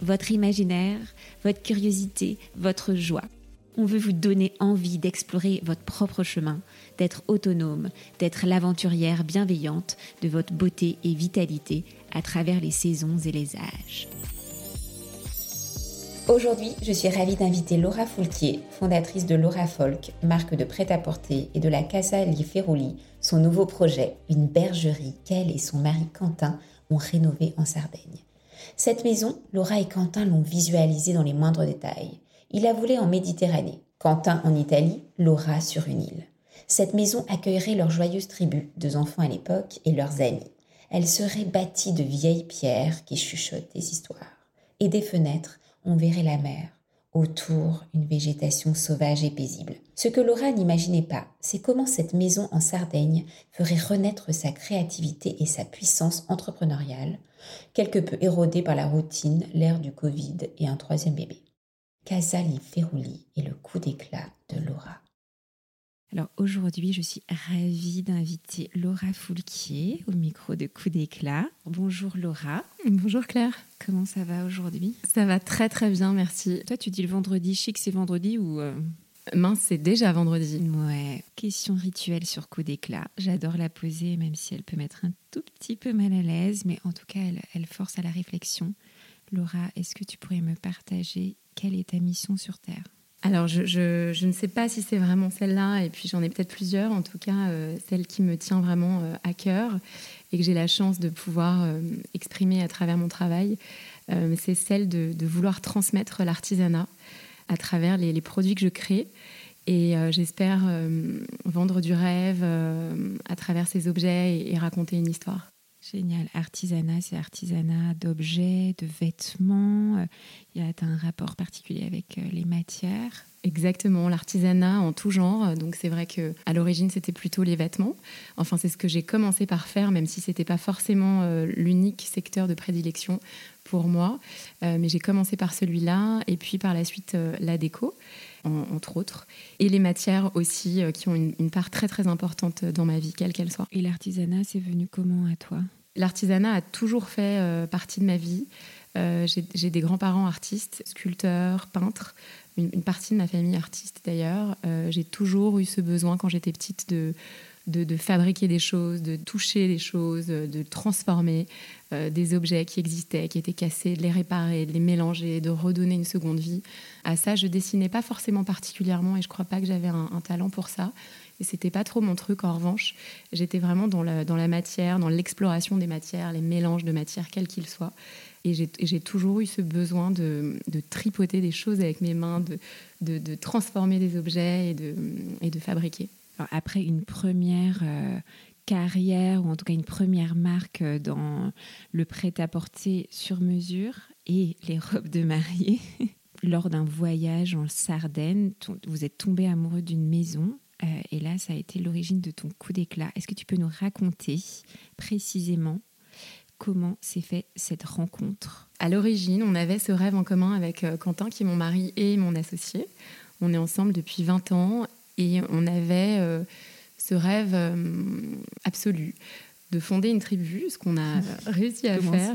votre imaginaire, votre curiosité, votre joie. On veut vous donner envie d'explorer votre propre chemin, d'être autonome, d'être l'aventurière bienveillante de votre beauté et vitalité à travers les saisons et les âges. Aujourd'hui, je suis ravie d'inviter Laura Foulquier, fondatrice de Laura Folk, marque de prêt-à-porter, et de la Casa Li Ferroli, son nouveau projet, une bergerie qu'elle et son mari Quentin ont rénovée en Sardaigne. Cette maison, Laura et Quentin l'ont visualisée dans les moindres détails. Il la voulait en Méditerranée, Quentin en Italie, Laura sur une île. Cette maison accueillerait leurs joyeuses tribus, deux enfants à l'époque, et leurs amis. Elle serait bâtie de vieilles pierres qui chuchotent des histoires. Et des fenêtres on verrait la mer. Autour, une végétation sauvage et paisible. Ce que Laura n'imaginait pas, c'est comment cette maison en Sardaigne ferait renaître sa créativité et sa puissance entrepreneuriale, quelque peu érodée par la routine, l'ère du Covid et un troisième bébé. Casali Ferrouli est le coup d'éclat de Laura. Alors aujourd'hui, je suis ravie d'inviter Laura Foulquier au micro de Coup d'éclat. Bonjour Laura. Bonjour Claire. Comment ça va aujourd'hui? Ça va très très bien, merci. Toi, tu dis le vendredi chic, c'est vendredi ou euh, Mince, c'est déjà vendredi. Ouais. Question rituelle sur Coup d'éclat. J'adore la poser, même si elle peut mettre un tout petit peu mal à l'aise, mais en tout cas, elle, elle force à la réflexion. Laura, est-ce que tu pourrais me partager quelle est ta mission sur Terre? Alors, je, ne sais pas si c'est vraiment celle-là, et puis j'en ai peut-être plusieurs, en tout cas, euh, celle qui me tient vraiment euh, à cœur et que j'ai la chance de pouvoir euh, exprimer à travers mon travail, c'est celle de, vouloir transmettre l'artisanat à travers les, produits que je crée. Et j'espère vendre du rêve à travers ces objets et raconter une histoire. Génial. Artisanat, c'est artisanat d'objets, de vêtements. Il y a un rapport particulier avec euh, les matières. Exactement, l'artisanat en tout genre. Donc c'est vrai que à l'origine c'était plutôt les vêtements. Enfin c'est ce que j'ai commencé par faire, même si c'était pas forcément euh, l'unique secteur de prédilection pour moi. Euh, mais j'ai commencé par celui-là et puis par la suite la déco, entre autres, et les matières aussi qui ont une, une part très très importante dans ma vie, quelle qu'elle soit. Et l'artisanat, c'est venu comment à toi? L'artisanat a toujours fait euh, partie de ma vie. Euh, j'ai des grands-parents artistes, sculpteurs, peintres, une, partie de ma famille artiste d'ailleurs. Euh, j'ai toujours eu ce besoin quand j'étais petite de, de, fabriquer des choses, de toucher des choses, de transformer des objets qui existaient, qui étaient cassés, de les réparer, de les mélanger, de redonner une seconde vie. À ça, je dessinais pas forcément particulièrement et je crois pas que j'avais un talent pour ça. Et c'était pas trop mon truc. En revanche, j'étais vraiment dans la, dans la matière, dans l'exploration des matières, les mélanges de matières, quels qu'ils soient. Et j'ai toujours eu ce besoin de, de, tripoter des choses avec mes mains, de, de, transformer des objets et de, et de fabriquer. après une première euh, carrière, ou en tout cas une première marque euh, dans le prêt-à-porter sur mesure et les robes de mariée, lors d'un voyage en Sardaigne, vous êtes tombé amoureux d'une maison euh, et là, ça a été l'origine de ton coup d'éclat. Est-ce que tu peux nous raconter précisément comment s'est fait cette rencontre? À l'origine, on avait ce rêve en commun avec euh, Quentin, qui est mon mari et mon associé. On est ensemble depuis 20 ans et on avait euh, ce rêve absolu de fonder une tribu, ce qu'on a réussi à faire,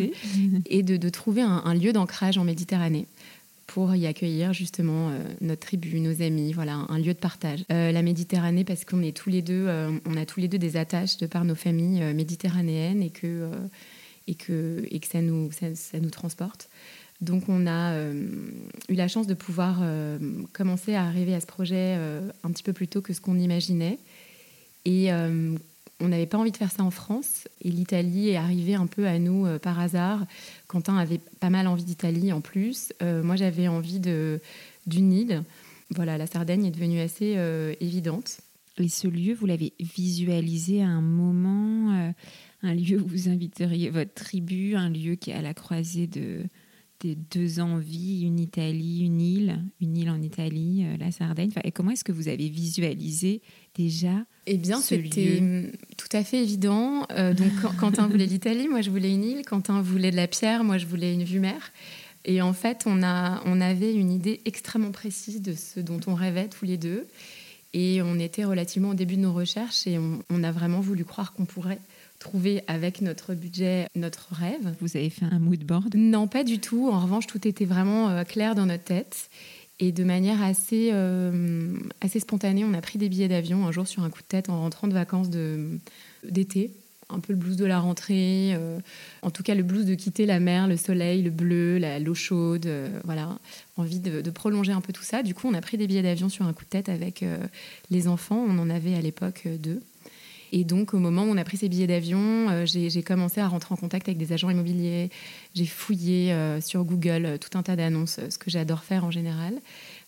et de, trouver un lieu d'ancrage en Méditerranée pour y accueillir justement euh, notre tribu, nos amis, voilà, un, lieu de partage. Euh, la Méditerranée, parce qu'on est tous les deux, euh, on a tous les deux des attaches de par nos familles méditerranéennes et que, et que, et que ça, nous, ça, nous transporte. Donc on a eu la chance de pouvoir commencer à arriver à ce projet un petit peu plus tôt que ce qu'on imaginait. Et on n'avait pas envie de faire ça en France et l'Italie est arrivée un peu à nous euh, par hasard. Quentin avait pas mal envie d'Italie en plus. Euh, moi, j'avais envie d'une île. Voilà, la Sardaigne est devenue assez euh, évidente. Et ce lieu, vous l'avez visualisé à un moment, un lieu où vous inviteriez votre tribu, un lieu qui est à la croisée de des deux envies, une Italie, une île, une île en Italie, euh, la Sardaigne. et comment est-ce que vous avez visualisé déjà Eh bien, c'était hum, tout à fait évident. Euh, donc, Quentin voulait l'Italie, moi je voulais une île. Quentin voulait de la pierre, moi je voulais une vue mer. Et en fait, on, a, on avait une idée extrêmement précise de ce dont on rêvait tous les deux. Et on était relativement au début de nos recherches et on a vraiment voulu croire qu'on pourrait trouver avec notre budget notre rêve. Vous avez fait un mood board? Non, pas du tout. En revanche, tout était vraiment euh, clair dans notre tête. Et de manière assez, euh, assez spontanée, on a pris des billets d'avion un jour sur un coup de tête en rentrant de vacances d'été. Un peu le blues de la rentrée, euh, en tout cas le blues de quitter la mer, le soleil, le bleu, l'eau chaude, voilà, envie de, de, prolonger un peu tout ça. Du coup, on a pris des billets d'avion sur un coup de tête avec les enfants. On en avait à l'époque deux. Et donc, au moment où on a pris ces billets d'avion, euh, j'ai commencé à rentrer en contact avec des agents immobiliers. J'ai fouillé euh, sur Google euh, tout un tas d'annonces, ce que j'adore faire en général.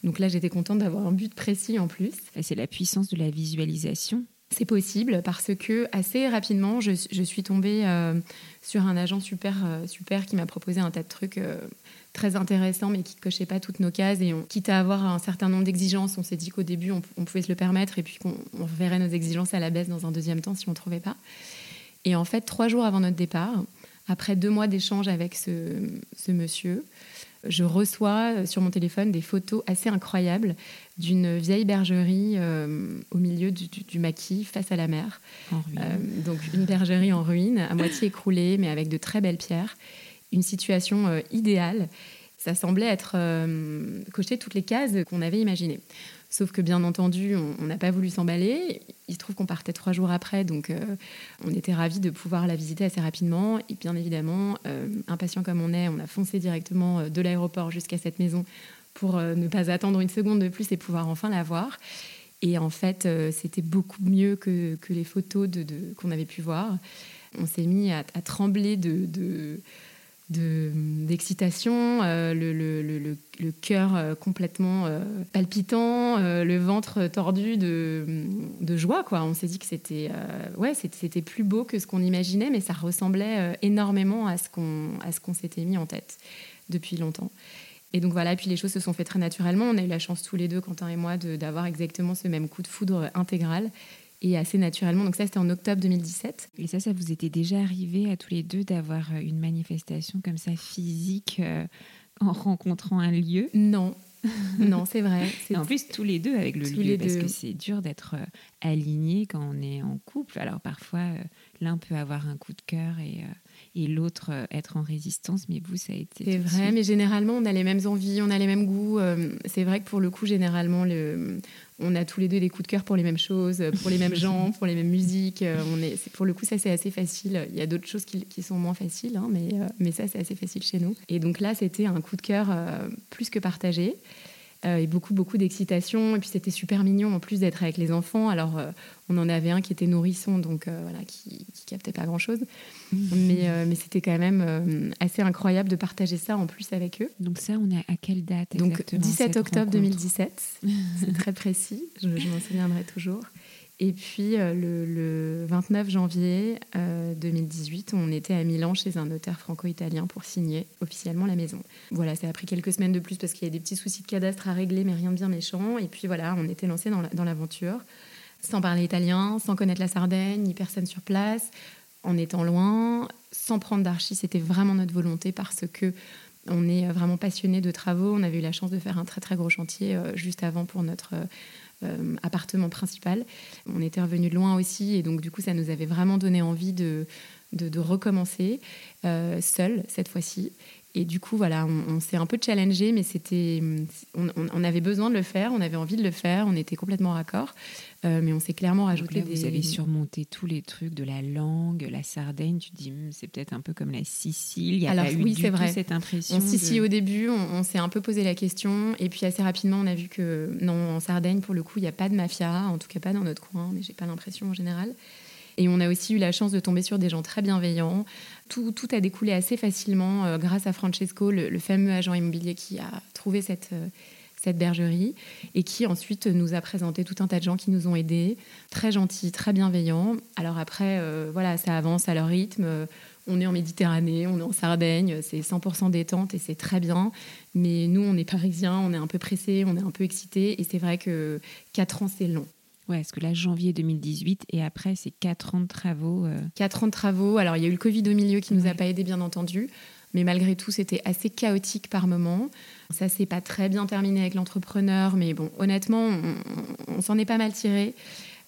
Donc là, j'étais contente d'avoir un but précis en plus. C'est la puissance de la visualisation. C'est possible parce que assez rapidement, je, suis tombée sur un agent super, super qui m'a proposé un tas de trucs très intéressant, mais qui ne cochait pas toutes nos cases. Et on, quitte à avoir un certain nombre d'exigences, on s'est dit qu'au début, on, pouvait se le permettre et puis qu'on verrait nos exigences à la baisse dans un deuxième temps si on ne trouvait pas. Et en fait, trois jours avant notre départ, après deux mois d'échange avec ce, monsieur, je reçois sur mon téléphone des photos assez incroyables d'une vieille bergerie euh, au milieu du, maquis, face à la mer. Euh, donc une bergerie en ruine, à moitié écroulée, mais avec de très belles pierres une situation euh, idéale. Ça semblait être euh, coché toutes les cases qu'on avait imaginées. Sauf que bien entendu, on n'a pas voulu s'emballer. Il se trouve qu'on partait trois jours après, donc euh, on était ravis de pouvoir la visiter assez rapidement. Et bien évidemment, impatient comme on est, on a foncé directement de l'aéroport jusqu'à cette maison pour ne pas attendre une seconde de plus et pouvoir enfin la voir. Et en fait, c'était beaucoup mieux que, les photos qu'on avait pu voir. On s'est mis à, trembler de d'excitation, euh, le, cœur euh, complètement euh, palpitant, le ventre tordu de, de, joie. Quoi. On s'est dit que c'était ouais, c'était plus beau que ce qu'on imaginait, mais ça ressemblait énormément à ce qu'on s'était mis en tête depuis longtemps. Et donc voilà, puis les choses se sont faites très naturellement. On a eu la chance tous les deux, Quentin et moi, d'avoir exactement ce même coup de foudre intégral et assez naturellement. Donc ça, c'était en octobre 2017. Et ça, ça vous était déjà arrivé à tous les deux d'avoir euh, une manifestation comme ça physique euh, en rencontrant un lieu? Non. non, c'est vrai. en plus, tous les deux avec le lieu, parce que c'est dur d'être euh, aligné quand on est en couple. Alors parfois, l'un peut avoir un coup de cœur et et l'autre euh, être en résistance. Mais vous, ça a été. C'est vrai, mais généralement, on a les mêmes envies, on a les mêmes goûts. Euh, c'est vrai que pour le coup, généralement, le, on a tous les deux des coups de cœur pour les mêmes choses, pour les mêmes gens, pour les mêmes musiques. Euh, on est, pour le coup, ça, c'est assez facile. Il y a d'autres choses qui, qui, sont moins faciles, hein, mais, mais ça, c'est assez facile chez nous. Et donc là, c'était un coup de cœur plus que partagé. Euh, et beaucoup, beaucoup d'excitation. Et puis c'était super mignon en plus d'être avec les enfants. Alors euh, on en avait un qui était nourrisson, donc euh, voilà, qui, qui captait pas grand-chose. mais, mais c'était quand même assez incroyable de partager ça en plus avec eux. Donc ça, on est à quelle date Donc 17 octobre 2017, c'est très précis, je m'en souviendrai toujours. Et puis euh, le, 29 janvier 2018, euh, on était à Milan chez un notaire franco-italien pour signer officiellement la maison. Voilà, ça a pris quelques semaines de plus parce qu'il y a des petits soucis de cadastre à régler, mais rien de bien méchant. Et puis voilà, on était lancé dans l'aventure, sans parler italien, sans connaître la Sardaigne, ni personne sur place, en étant loin, sans prendre d'archi. C'était vraiment notre volonté parce que on est vraiment passionné de travaux. On avait eu la chance de faire un très très gros chantier euh, juste avant pour notre euh, appartement principal. On était revenu de loin aussi et donc du coup ça nous avait vraiment donné envie de, de, recommencer euh, seul cette fois-ci. Et du coup, voilà, on, s'est un peu challengé, mais c'était, on, avait besoin de le faire, on avait envie de le faire, on était complètement raccord, euh, mais on s'est clairement rajouté des. Vous avez surmonté tous les trucs de la langue, la Sardaigne. Tu dis, hmm, c'est peut-être un peu comme la Sicile. Il y a Alors pas oui, c'est vrai. cette impression. En Sicile, au début, on, s'est un peu posé la question, et puis assez rapidement, on a vu que non, en Sardaigne, pour le coup, il n'y a pas de mafia, en tout cas pas dans notre coin, mais j'ai pas l'impression en général. Et on a aussi eu la chance de tomber sur des gens très bienveillants. Tout, a découlé assez facilement euh, grâce à Francesco, le, fameux agent immobilier qui a trouvé cette, euh, cette bergerie et qui ensuite nous a présenté tout un tas de gens qui nous ont aidés, très gentils, très bienveillants. Alors après, euh, voilà, ça avance à leur rythme. On est en Méditerranée, on est en Sardaigne, c'est 100% détente et c'est très bien. Mais nous, on est parisiens, on est un peu pressés, on est un peu excités et c'est vrai que 4 ans, c'est long. Ouais, parce que là, janvier 2018 et après, c'est 4 ans de travaux. 4 ans de travaux. Alors, il y a eu le Covid au milieu qui ne nous a pas aidés, bien entendu. Mais malgré tout, c'était assez chaotique par moments. Ça s'est pas très bien terminé avec l'entrepreneur, mais bon, honnêtement, on, s'en est pas mal tiré.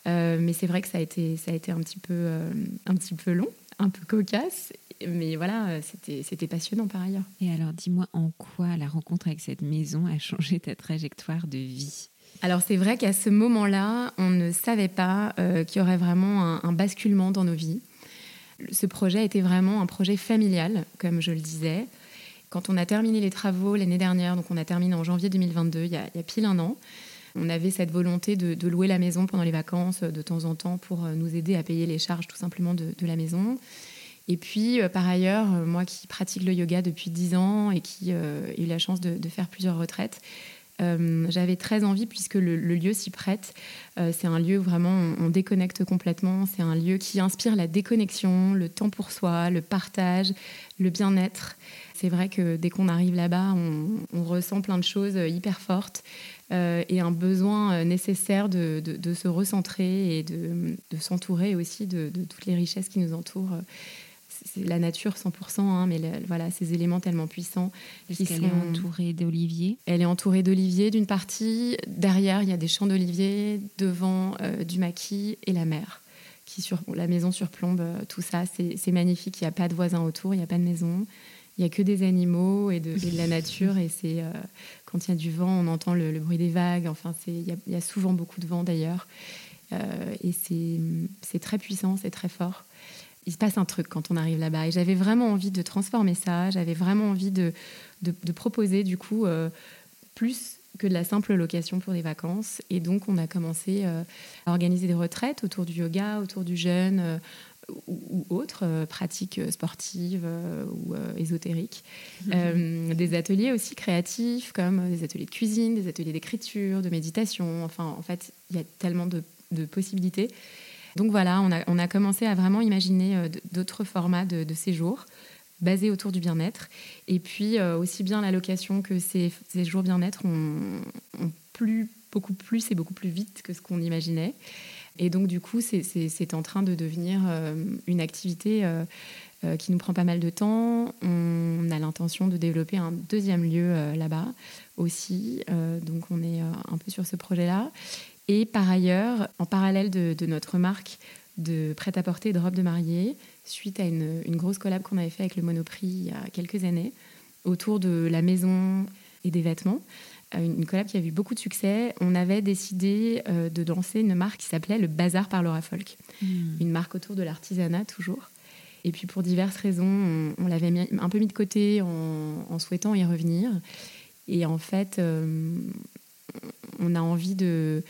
Euh, mais c'est vrai que ça a été, ça a été un petit peu, euh, un petit peu long, un peu cocasse. Mais voilà, c'était, c'était passionnant par ailleurs. Et alors, dis-moi en quoi la rencontre avec cette maison a changé ta trajectoire de vie? Alors c'est vrai qu'à ce moment-là, on ne savait pas euh, qu'il y aurait vraiment un, basculement dans nos vies. Ce projet était vraiment un projet familial, comme je le disais. Quand on a terminé les travaux l'année dernière, donc on a terminé en janvier 2022, il y a, pile un an, on avait cette volonté de, louer la maison pendant les vacances de temps en temps pour euh, nous aider à payer les charges tout simplement de, la maison. Et puis, euh, par ailleurs, moi qui pratique le yoga depuis 10 ans et qui ai eu la chance de, faire plusieurs retraites, euh, j'avais très envie, puisque le, lieu s'y prête, euh, c'est un lieu où vraiment on, déconnecte complètement, c'est un lieu qui inspire la déconnexion, le temps pour soi, le partage, le bien-être. C'est vrai que dès qu'on arrive là-bas, on, ressent plein de choses hyper fortes euh, et un besoin nécessaire de, se recentrer et de, s'entourer aussi de, toutes les richesses qui nous entourent c'est la nature 100%, hein, mais voilà, ces éléments tellement puissants. Est-ce qu'elle est entourée d'oliviers? Elle est entourée d'oliviers d'une partie. Derrière, il y a des champs d'oliviers. Devant, euh, du maquis et la mer. Qui sur, la maison surplombe euh, tout ça. C'est magnifique. Il n'y a pas de voisins autour, il n'y a pas de maison. Il n'y a que des animaux et de, la nature. Et c'est euh, quand il y a du vent, on entend le, bruit des vagues. Enfin, il y, y, a souvent beaucoup de vent d'ailleurs. et c'est très puissant, c'est très fort il se passe un truc quand on arrive là-bas. Et j'avais vraiment envie de transformer ça, j'avais vraiment envie de, de, proposer du coup euh, plus que de la simple location pour des vacances. Et donc on a commencé euh, à organiser des retraites autour du yoga, autour du jeûne euh, ou, autres pratiques sportives ou ésotériques. Mhm. des ateliers aussi créatifs comme des ateliers de cuisine, des ateliers d'écriture, de méditation. Enfin, en fait, il y a tellement de, de possibilités. Donc voilà, on a, commencé à vraiment imaginer euh, d'autres formats de, séjours basés autour du bien-être. Et puis euh, aussi bien la location que ces, jours bien-être ont, beaucoup plus et beaucoup plus vite que ce qu'on imaginait. Et donc du coup, c'est en train de devenir euh, une activité qui nous prend pas mal de temps. On a l'intention de développer un deuxième lieu là-bas aussi. donc on est un peu sur ce projet-là. Et par ailleurs, en parallèle de, notre marque de prêt-à-porter et de robes de mariée, suite à une, grosse collab qu'on avait fait avec le Monoprix il y a quelques années, autour de la maison et des vêtements, euh, une collab qui a eu beaucoup de succès, on avait décidé euh, de lancer une marque qui s'appelait le Bazar par Laura Folk. Hmm. Une marque autour de l'artisanat toujours. Et puis pour diverses raisons, on, l'avait un peu mis de côté en, souhaitant y revenir. Et en fait, euh, on a envie de,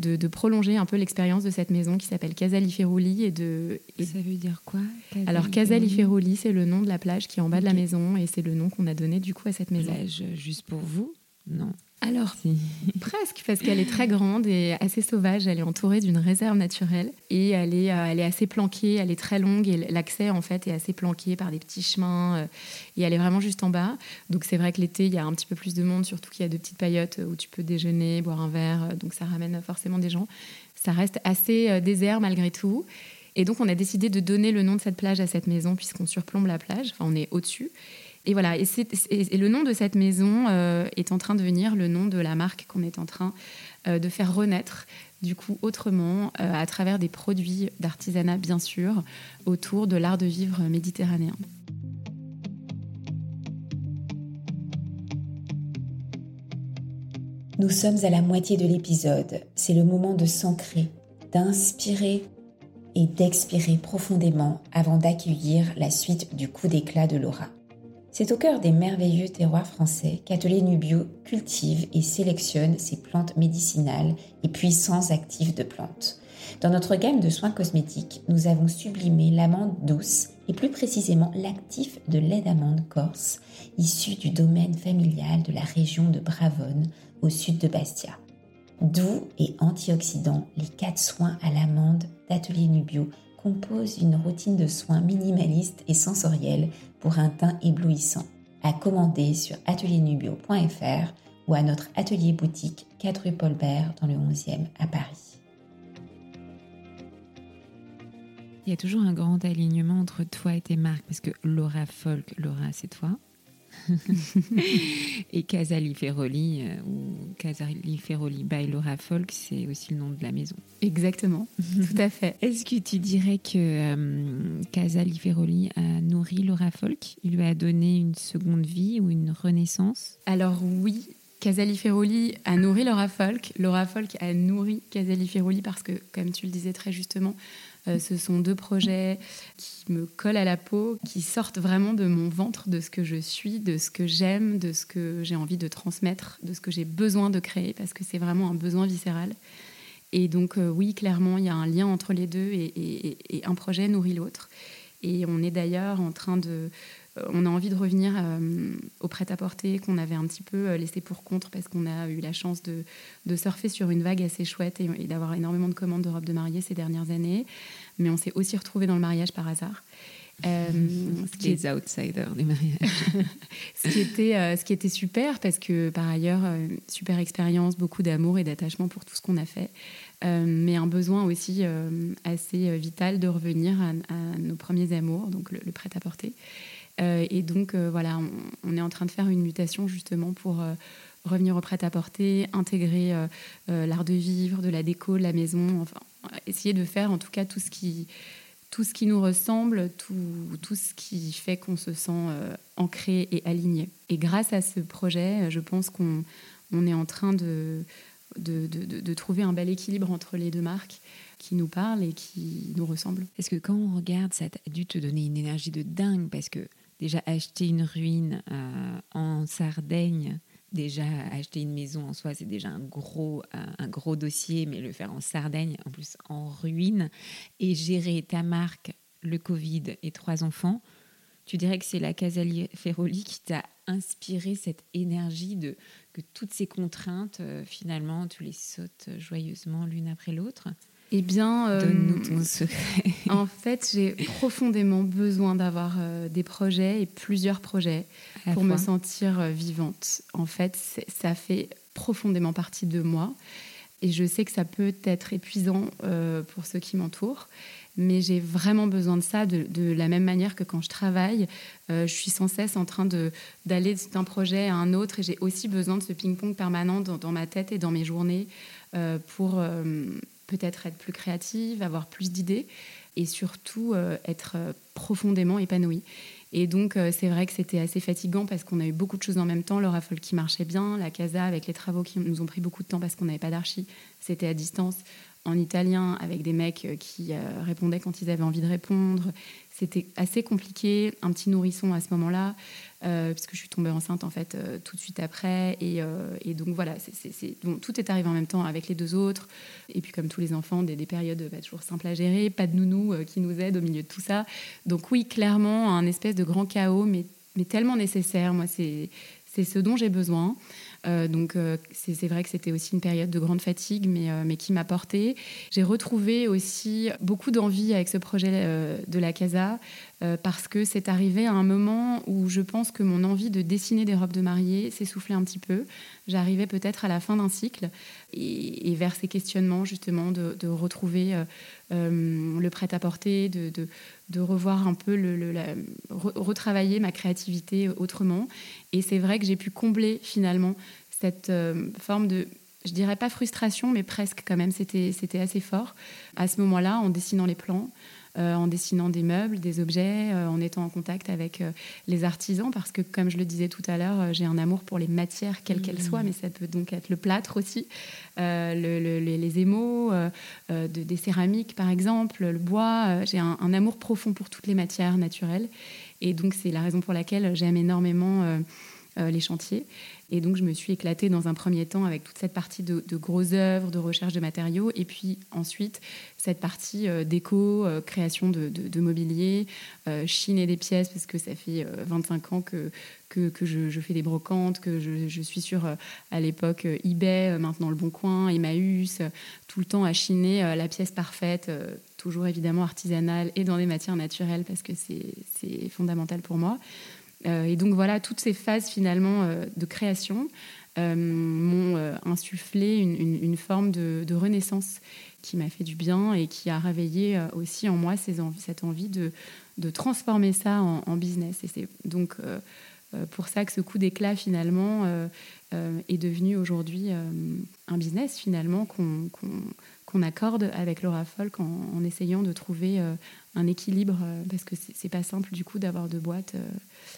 de, prolonger un peu l'expérience de cette maison qui s'appelle Casaliferoli. Et de, Ça veut dire quoi Alors Casaliferoli, c'est le nom de la plage qui est en bas de la maison et c'est le nom qu'on a donné du coup à cette maison. Plage juste pour vous? Non. Alors, presque, parce qu'elle est très grande et assez sauvage. Elle est entourée d'une réserve naturelle et elle est, euh, elle est assez planquée, elle est très longue et l'accès en fait est assez planqué par des petits chemins euh, et elle est vraiment juste en bas. Donc c'est vrai que l'été, il y a un petit peu plus de monde, surtout qu'il y a de petites paillotes où tu peux déjeuner, boire un verre, donc ça ramène forcément des gens. Ça reste assez euh, désert malgré tout. Et donc on a décidé de donner le nom de cette plage à cette maison puisqu'on surplombe la plage, enfin on est au-dessus. Et voilà, et, le nom de cette maison euh, est en train de devenir le nom de la marque qu'on est en train euh, de faire renaître, du coup, autrement, euh, à travers des produits d'artisanat, bien sûr, autour de l'art de vivre méditerranéen. Nous sommes à la moitié de l'épisode. C'est le moment de s'ancrer, d'inspirer et d'expirer profondément avant d'accueillir la suite du coup d'éclat de Laura. C'est au cœur des merveilleux terroirs français qu'Atelier Nubio cultive et sélectionne ses plantes médicinales et puissants actifs de plantes. Dans notre gamme de soins cosmétiques, nous avons sublimé l'amande douce et plus précisément l'actif de lait d'amande corse, issu du domaine familial de la région de Bravone, au sud de Bastia. Doux et antioxydants, les quatre soins à l'amande d'Atelier Nubio composent une routine de soins minimaliste et sensorielle pour un teint éblouissant. À commander sur atelierNubio.fr ou à notre atelier boutique 4 rue Paul Bert dans le 11e à Paris. Il y a toujours un grand alignement entre toi et tes marques parce que Laura Folk, Laura c'est toi. et Casali Ferroli euh, ou Casali Ferroli by Laura Folk, c'est aussi le nom de la maison. Exactement, tout à fait. Est-ce que tu dirais que euh, Casali Ferroli a nourri Laura Folk Il lui a donné une seconde vie ou une renaissance? Alors oui, Casali Ferroli a nourri Laura Folk. Laura Folk a nourri Casali Ferroli parce que, comme tu le disais très justement, ce sont deux projets qui me collent à la peau, qui sortent vraiment de mon ventre, de ce que je suis, de ce que j'aime, de ce que j'ai envie de transmettre, de ce que j'ai besoin de créer, parce que c'est vraiment un besoin viscéral. Et donc euh, oui, clairement, il y a un lien entre les deux et un projet nourrit l'autre. Et on est d'ailleurs en train de, euh, on a envie de revenir euh, au prêt-à-porter qu'on avait un petit peu euh, laissé pour contre parce qu'on a eu la chance de, surfer sur une vague assez chouette et, d'avoir énormément de commandes de robes de mariée ces dernières années. Mais on s'est aussi retrouvé dans le mariage par hasard. ce qui Les est... outsiders des mariages. ce, qui était, ce qui était super parce que par ailleurs, super expérience, beaucoup d'amour et d'attachement pour tout ce qu'on a fait. mais un besoin aussi assez vital de revenir à, nos premiers amours, donc le prêt-à-porter. Euh, et donc, euh, voilà, on, est en train de faire une mutation justement pour euh, revenir au prêt-à-porter, intégrer l'art de vivre, de la déco, de la maison, enfin, essayer de faire en tout cas tout ce qui, tout ce qui nous ressemble, tout, tout ce qui fait qu'on se sent ancré et aligné. Et grâce à ce projet, je pense qu'on on est en train de de, de, trouver un bel équilibre entre les deux marques qui nous parlent et qui nous ressemblent. Est-ce que quand on regarde, ça a dû te donner une énergie de dingue parce que déjà acheter une ruine euh, en Sardaigne, déjà acheter une maison en soi, c'est déjà un gros, un gros dossier, mais le faire en Sardaigne, en plus en ruine, et gérer ta marque, le Covid et trois enfants, tu dirais que c'est la Casali Ferroli qui t'a inspiré cette énergie de que toutes ces contraintes, euh, finalement, tu les sautes joyeusement l'une après l'autre? Eh bien, euh, donne-nous ton secret. en fait, j'ai profondément besoin d'avoir euh, des projets et plusieurs projets pour me sentir euh, vivante. En fait, ça fait profondément partie de moi. Et je sais que ça peut être épuisant pour ceux qui m'entourent, mais j'ai vraiment besoin de ça de, la même manière que quand je travaille, je suis sans cesse en train d'aller d'un projet à un autre et j'ai aussi besoin de ce ping-pong permanent dans, dans, ma tête et dans mes journées pour peut-être être plus créative, avoir plus d'idées et surtout euh, être euh, profondément épanouie. Et donc, euh, c'est vrai que c'était assez fatigant parce qu'on a eu beaucoup de choses en même temps. Le raffle qui marchait bien, la casa avec les travaux qui nous ont pris beaucoup de temps parce qu'on n'avait pas d'archi, c'était à distance en italien avec des mecs qui répondaient quand ils avaient envie de répondre. C'était assez compliqué, un petit nourrisson à ce moment-là. Euh, puisque je suis tombée enceinte en fait euh, tout de suite après. Et, euh, donc voilà, tout est arrivé en même temps avec les deux autres. Et puis comme tous les enfants, des, périodes pas toujours simples à gérer, pas de nounou qui nous aide au milieu de tout ça. Donc oui, clairement, un espèce de grand chaos, mais, mais tellement nécessaire. Moi, c'est ce dont j'ai besoin. Euh, donc euh, c'est vrai que c'était aussi une période de grande fatigue, mais, euh, mais qui m'a porté. J'ai retrouvé aussi beaucoup d'envie avec ce projet de la Casa, parce que c'est arrivé à un moment où je pense que mon envie de dessiner des robes de mariée s'essoufflait un petit peu. J'arrivais peut-être à la fin d'un cycle et, vers ces questionnements justement de, retrouver le prêt-à-porter, de, de, revoir un peu, le, retravailler ma créativité autrement. Et c'est vrai que j'ai pu combler finalement cette euh, forme de, je dirais pas frustration, mais presque quand même, c'était assez fort à ce moment-là en dessinant les plans. Euh, en dessinant des meubles, des objets, euh, en étant en contact avec les artisans, parce que comme je le disais tout à l'heure, j'ai un amour pour les matières, quelles qu'elles soient, mmh. mais ça peut donc être le plâtre aussi, les émaux, des céramiques par exemple, le bois. j'ai un, un, amour profond pour toutes les matières naturelles. Et donc c'est la raison pour laquelle j'aime énormément les chantiers. Et donc, je me suis éclatée dans un premier temps avec toute cette partie de, de grosses œuvres, de recherche de matériaux, et puis ensuite cette partie euh, déco, euh, création de, mobilier, euh, chiner des pièces, parce que ça fait 25 ans que, que, je, fais des brocantes, que je, je suis sur, à l'époque, eBay, maintenant Le Bon Coin, Emmaüs, tout le temps à chiner la pièce parfaite, toujours évidemment artisanale et dans des matières naturelles, parce que c'est fondamental pour moi. Euh, et donc voilà, toutes ces phases finalement euh, de création euh, m'ont insufflé une, forme de, renaissance qui m'a fait du bien et qui a réveillé aussi en moi cette envie de, transformer ça en, business. Et c'est donc pour ça que ce coup d'éclat finalement est devenu aujourd'hui un business finalement qu'on accorde avec Laura Folk en, essayant de trouver un équilibre parce que c'est pas simple du coup d'avoir deux boîtes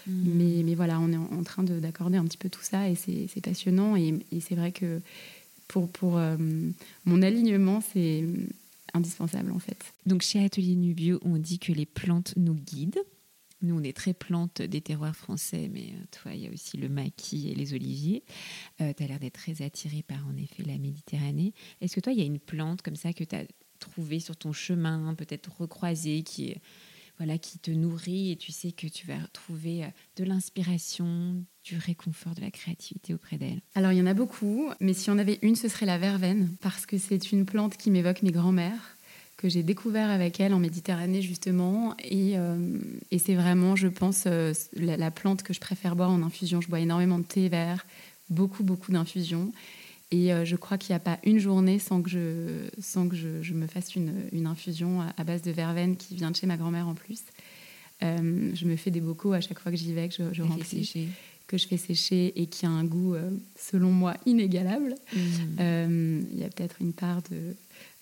Mm. Mais, mais, voilà, on est en, train d'accorder un petit peu tout ça et c'est passionnant. Et, c'est vrai que pour, pour euh, mon alignement, c'est indispensable en fait. Donc chez Atelier Nubio, on dit que les plantes nous guident. Nous, on est très plantes des terroirs français, mais euh, toi, il y a aussi le maquis et les oliviers. Euh, tu as l'air d'être très attiré par, en effet, la Méditerranée. Est-ce que toi, il y a une plante comme ça que tu as trouvée sur ton chemin, peut-être recroisée, qui est qui te nourrit et tu sais que tu vas retrouver euh, de l'inspiration, du réconfort, de la créativité auprès d'elle. Alors, il y en a beaucoup, mais si on avait une, ce serait la verveine, parce que c'est une plante qui m'évoque mes grands-mères que j'ai découvert avec elle en Méditerranée justement et, euh, c'est vraiment je pense euh, la, plante que je préfère boire en infusion. Je bois énormément de thé vert beaucoup beaucoup d'infusions et euh, je crois qu'il n'y a pas une journée sans que je, sans que je, me fasse une, une, infusion à, base de verveine qui vient de chez ma grand-mère en plus. Euh, je me fais des bocaux à chaque fois que j'y vais, que je, je remplis, que je fais sécher et qui a un goût, euh, selon moi, inégalable. Mmh. Il y a peut-être une part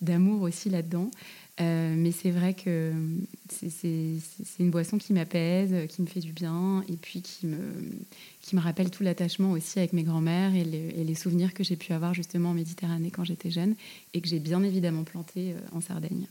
d'amour aussi là-dedans. Euh, mais c'est vrai que c'est une boisson qui m'apaise, qui me fait du bien et puis qui me, qui me rappelle tout l'attachement aussi avec mes grands-mères et, les souvenirs que j'ai pu avoir justement en Méditerranée quand j'étais jeune et que j'ai bien évidemment planté euh, en Sardaigne.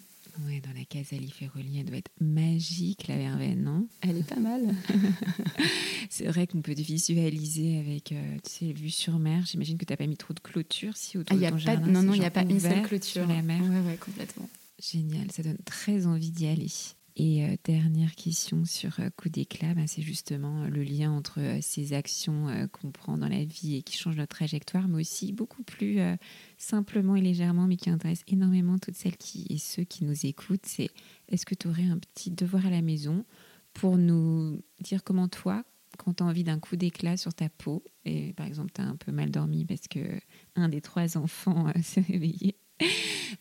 Oui, dans la Casalie Ferroli, elle doit être magique, la verveine, non? Elle est pas mal. c'est vrai qu'on peut visualiser avec, euh, tu sais, vue sur mer. J'imagine que tu n'as pas mis trop de clôture si autour ah, de ton pas, jardin. Non, non, il n'y a pas une seule clôture. Sur la mer. Oui, ouais, complètement. Génial, ça donne très envie d'y aller. Et euh, dernière question sur euh, coup d'éclat, bah, c'est justement euh, le lien entre ces actions qu'on prend dans la vie et qui changent notre trajectoire, mais aussi beaucoup plus simplement et légèrement, mais qui intéresse énormément toutes celles qui, et ceux qui nous écoutent. C'est est-ce que tu aurais un petit devoir à la maison pour nous dire comment toi, quand tu as envie d'un coup d'éclat sur ta peau, et par exemple tu as un peu mal dormi parce que un des trois enfants s'est réveillé,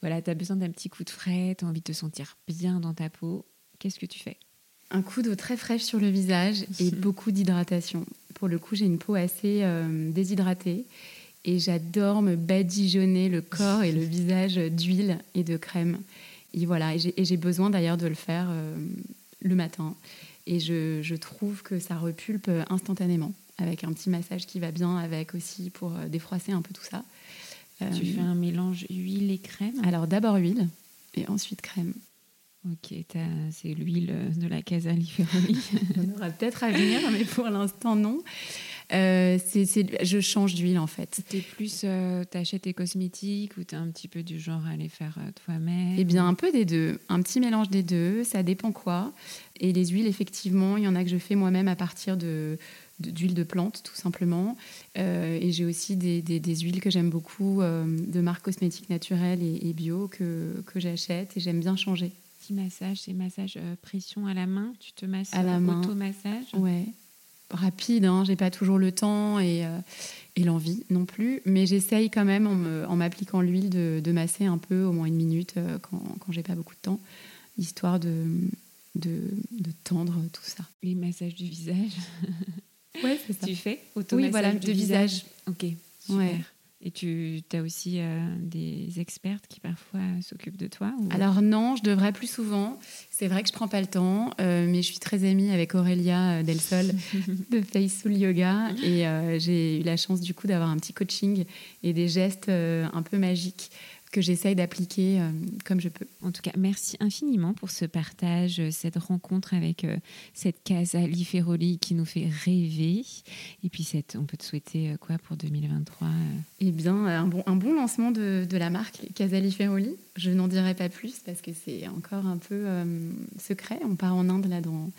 voilà, tu as besoin d'un petit coup de frais, tu as envie de te sentir bien dans ta peau. Qu'est-ce que tu fais Un coup d'eau très fraîche sur le visage et beaucoup d'hydratation. Pour le coup, j'ai une peau assez euh, déshydratée et j'adore me badigeonner le corps et le visage d'huile et de crème. Et voilà, et j'ai besoin d'ailleurs de le faire euh, le matin. Et je, je, trouve que ça repulpe instantanément, avec un petit massage qui va bien avec aussi pour euh, défroisser un peu tout ça. Tu fais un mélange huile et crème? Alors d'abord huile et ensuite crème. Ok, c'est l'huile de la Casa Liferoli. On aura peut-être à venir, mais pour l'instant non. Euh, je change d'huile en fait. T'es plus, euh, t'achètes tes cosmétiques ou t'es un petit peu du genre à les faire euh, toi-même? Eh bien, un peu des deux, un petit mélange des deux. Ça dépend quoi. Et les huiles, effectivement, il y en a que je fais moi-même à partir de d'huile de, plante, tout simplement. Euh, et j'ai aussi des, des, huiles que j'aime beaucoup, de marques cosmétiques naturelles et, bio, que, que j'achète et j'aime bien changer. Petit massage, c'est massage euh, pression à la main Tu te masses à la main. auto-massage Ouais. Rapide, hein, j'ai pas toujours le temps et, et l'envie non plus, mais j'essaye quand même en m'appliquant l'huile de, de, masser un peu, au moins une minute, quand, quand j'ai pas beaucoup de temps, histoire de, de, de tendre tout ça. Les massages du visage Ouais, c'est ça. Tu fais Oui, voilà, de visage. Ok, super. Et tu as aussi euh, des expertes qui parfois s'occupent de toi Alors non, je devrais plus souvent. C'est vrai que je prends pas le temps, euh, mais je suis très amie avec Aurélia euh, Del Sol de Facefull Yoga et j'ai eu la chance du coup d'avoir un petit coaching et des gestes un peu magiques que j'essaye d'appliquer euh, comme je peux. En tout cas, merci infiniment pour ce partage, euh, cette rencontre avec euh, cette Casa Liferoli qui nous fait rêver. Et puis, cette, on peut te souhaiter quoi pour 2023 Eh bien, un bon, un bon lancement de, de la marque Casa Liferoli. Je n'en dirai pas plus parce que c'est encore un peu secret. On part en Inde là dans,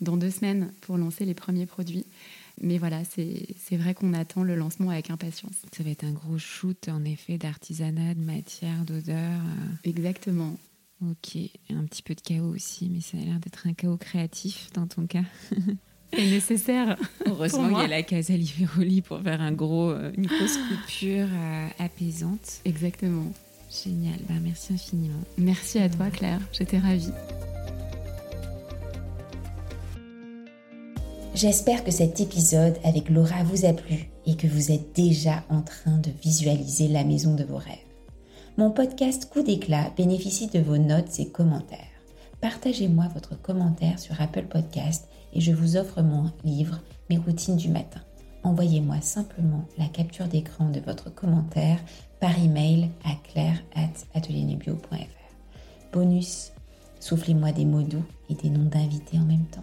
dans deux semaines pour lancer les premiers produits. Mais voilà, c'est vrai qu'on attend le lancement avec impatience. Ça va être un gros shoot, en effet, d'artisanat, de matière, d'odeur. Euh. Exactement. Ok, un petit peu de chaos aussi, mais ça a l'air d'être un chaos créatif dans ton cas. C'est nécessaire. Heureusement qu'il y a la Casa Liveroli pour faire un gros, euh, une grosse coupure euh, apaisante. Exactement. Génial, bah, merci infiniment. Merci à toi Claire, j'étais ravie. J'espère que cet épisode avec Laura vous a plu et que vous êtes déjà en train de visualiser la maison de vos rêves. Mon podcast Coup d'éclat bénéficie de vos notes et commentaires. Partagez-moi votre commentaire sur Apple Podcast et je vous offre mon livre Mes routines du matin. Envoyez-moi simplement la capture d'écran de votre commentaire par email à claire@ateliernesbio.fr. Bonus, soufflez-moi des mots doux et des noms d'invités en même temps.